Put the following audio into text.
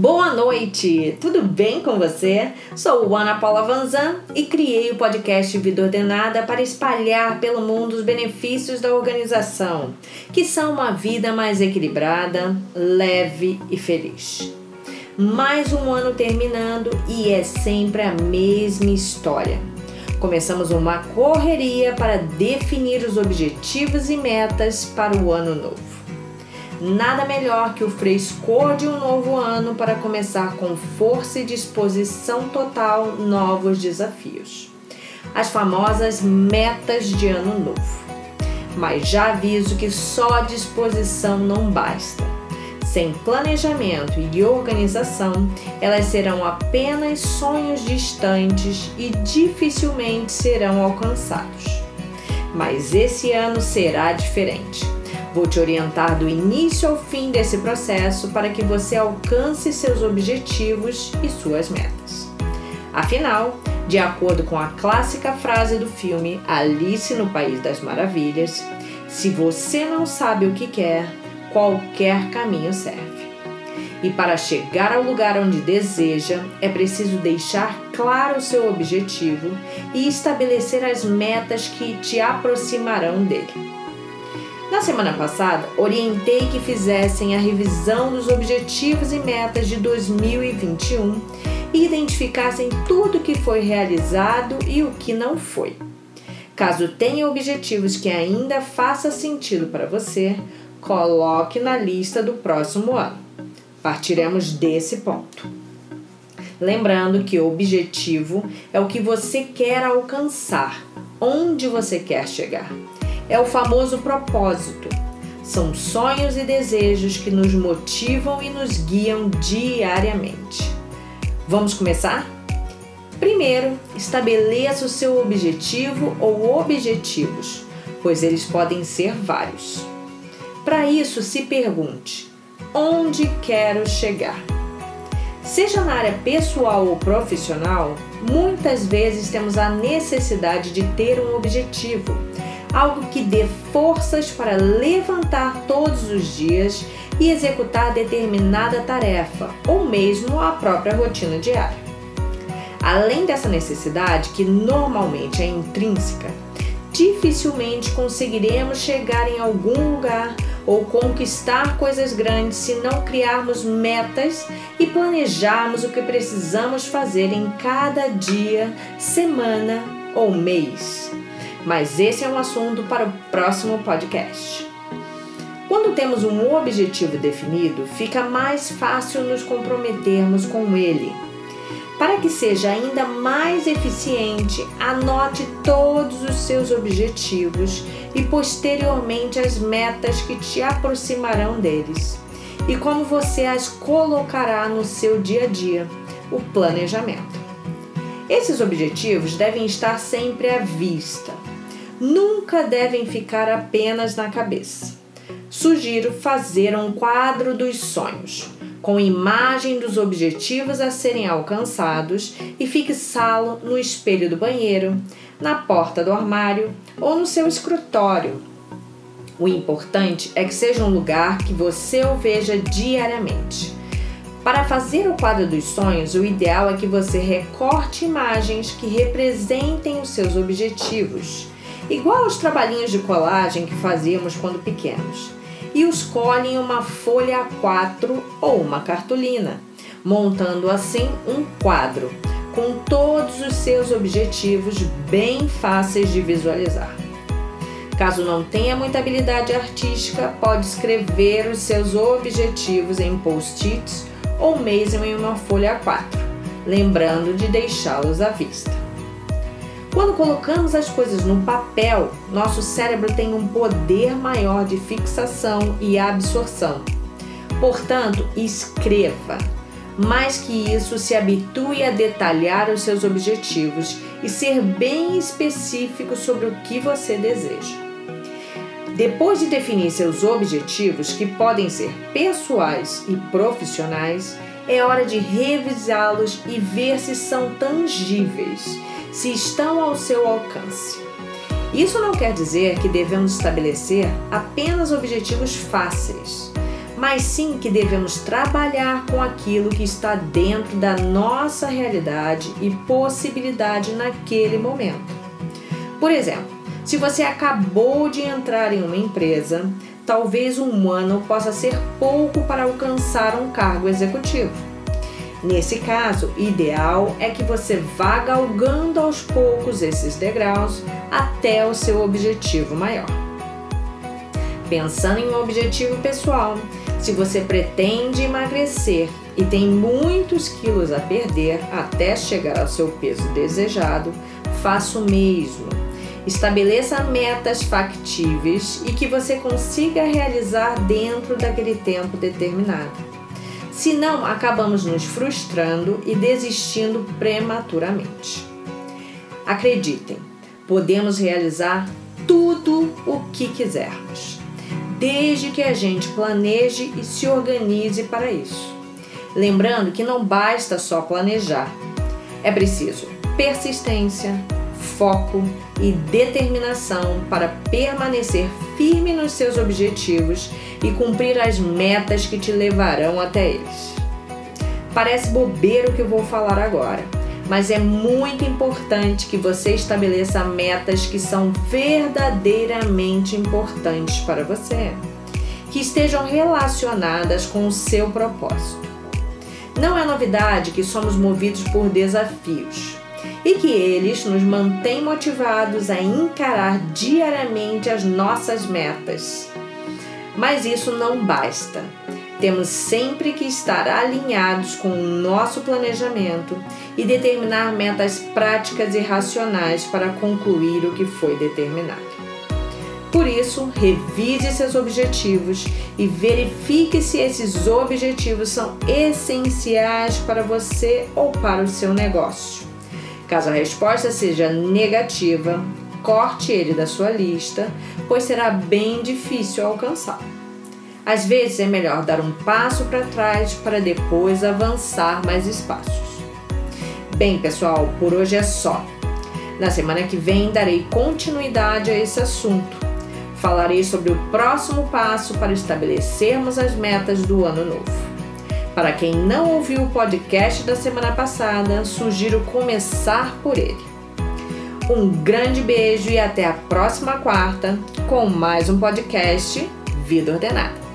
Boa noite, tudo bem com você? Sou Ana Paula Vanzan e criei o podcast Vida Ordenada para espalhar pelo mundo os benefícios da organização, que são uma vida mais equilibrada, leve e feliz. Mais um ano terminando e é sempre a mesma história. Começamos uma correria para definir os objetivos e metas para o ano novo. Nada melhor que o frescor de um novo ano para começar com força e disposição total novos desafios. As famosas metas de ano novo. Mas já aviso que só disposição não basta. Sem planejamento e organização, elas serão apenas sonhos distantes e dificilmente serão alcançados. Mas esse ano será diferente Vou te orientar do início ao fim desse processo para que você alcance seus objetivos e suas metas. Afinal, de acordo com a clássica frase do filme Alice no País das Maravilhas, se você não sabe o que quer, qualquer caminho serve. E para chegar ao lugar onde deseja, é preciso deixar claro o seu objetivo e estabelecer as metas que te aproximarão dele. Na semana passada, orientei que fizessem a revisão dos objetivos e metas de 2021 e identificassem tudo o que foi realizado e o que não foi. Caso tenha objetivos que ainda faça sentido para você, coloque na lista do próximo ano. Partiremos desse ponto. Lembrando que o objetivo é o que você quer alcançar, onde você quer chegar é o famoso propósito. São sonhos e desejos que nos motivam e nos guiam diariamente. Vamos começar? Primeiro, estabeleça o seu objetivo ou objetivos, pois eles podem ser vários. Para isso, se pergunte: onde quero chegar? Seja na área pessoal ou profissional, muitas vezes temos a necessidade de ter um objetivo algo que dê forças para levantar todos os dias e executar determinada tarefa ou mesmo a própria rotina diária. Além dessa necessidade, que normalmente é intrínseca, dificilmente conseguiremos chegar em algum lugar ou conquistar coisas grandes se não criarmos metas e planejarmos o que precisamos fazer em cada dia, semana ou mês mas esse é um assunto para o próximo podcast. Quando temos um objetivo definido, fica mais fácil nos comprometermos com ele. Para que seja ainda mais eficiente, anote todos os seus objetivos e posteriormente as metas que te aproximarão deles e como você as colocará no seu dia a dia, o planejamento. Esses objetivos devem estar sempre à vista nunca devem ficar apenas na cabeça. Sugiro fazer um quadro dos sonhos, com imagem dos objetivos a serem alcançados e fixá-lo no espelho do banheiro, na porta do armário ou no seu escritório. O importante é que seja um lugar que você o veja diariamente. Para fazer o quadro dos sonhos, o ideal é que você recorte imagens que representem os seus objetivos igual aos trabalhinhos de colagem que fazíamos quando pequenos, e os colhem em uma folha A4 ou uma cartolina, montando assim um quadro com todos os seus objetivos bem fáceis de visualizar. Caso não tenha muita habilidade artística, pode escrever os seus objetivos em post-its ou mesmo em uma folha A4, lembrando de deixá-los à vista. Quando colocamos as coisas no papel, nosso cérebro tem um poder maior de fixação e absorção. Portanto, escreva. Mais que isso, se habitue a detalhar os seus objetivos e ser bem específico sobre o que você deseja. Depois de definir seus objetivos, que podem ser pessoais e profissionais, é hora de revisá-los e ver se são tangíveis se estão ao seu alcance. Isso não quer dizer que devemos estabelecer apenas objetivos fáceis, mas sim que devemos trabalhar com aquilo que está dentro da nossa realidade e possibilidade naquele momento. Por exemplo, se você acabou de entrar em uma empresa, talvez um ano possa ser pouco para alcançar um cargo executivo. Nesse caso, ideal é que você vá galgando aos poucos esses degraus até o seu objetivo maior. Pensando em um objetivo pessoal, se você pretende emagrecer e tem muitos quilos a perder até chegar ao seu peso desejado, faça o mesmo. Estabeleça metas factíveis e que você consiga realizar dentro daquele tempo determinado. Senão, acabamos nos frustrando e desistindo prematuramente. Acreditem, podemos realizar tudo o que quisermos, desde que a gente planeje e se organize para isso. Lembrando que não basta só planejar, é preciso persistência, foco e determinação para permanecer firme nos seus objetivos e cumprir as metas que te levarão até eles. Parece bobeiro o que eu vou falar agora, mas é muito importante que você estabeleça metas que são verdadeiramente importantes para você, que estejam relacionadas com o seu propósito. Não é novidade que somos movidos por desafios e que eles nos mantêm motivados a encarar diariamente as nossas metas. Mas isso não basta. Temos sempre que estar alinhados com o nosso planejamento e determinar metas práticas e racionais para concluir o que foi determinado. Por isso, revise seus objetivos e verifique se esses objetivos são essenciais para você ou para o seu negócio. Caso a resposta seja negativa, corte ele da sua lista, pois será bem difícil alcançá-lo. Às vezes é melhor dar um passo para trás para depois avançar mais espaços. Bem, pessoal, por hoje é só. Na semana que vem darei continuidade a esse assunto. Falarei sobre o próximo passo para estabelecermos as metas do ano novo. Para quem não ouviu o podcast da semana passada, sugiro começar por ele. Um grande beijo e até a próxima quarta com mais um podcast Vida Ordenada.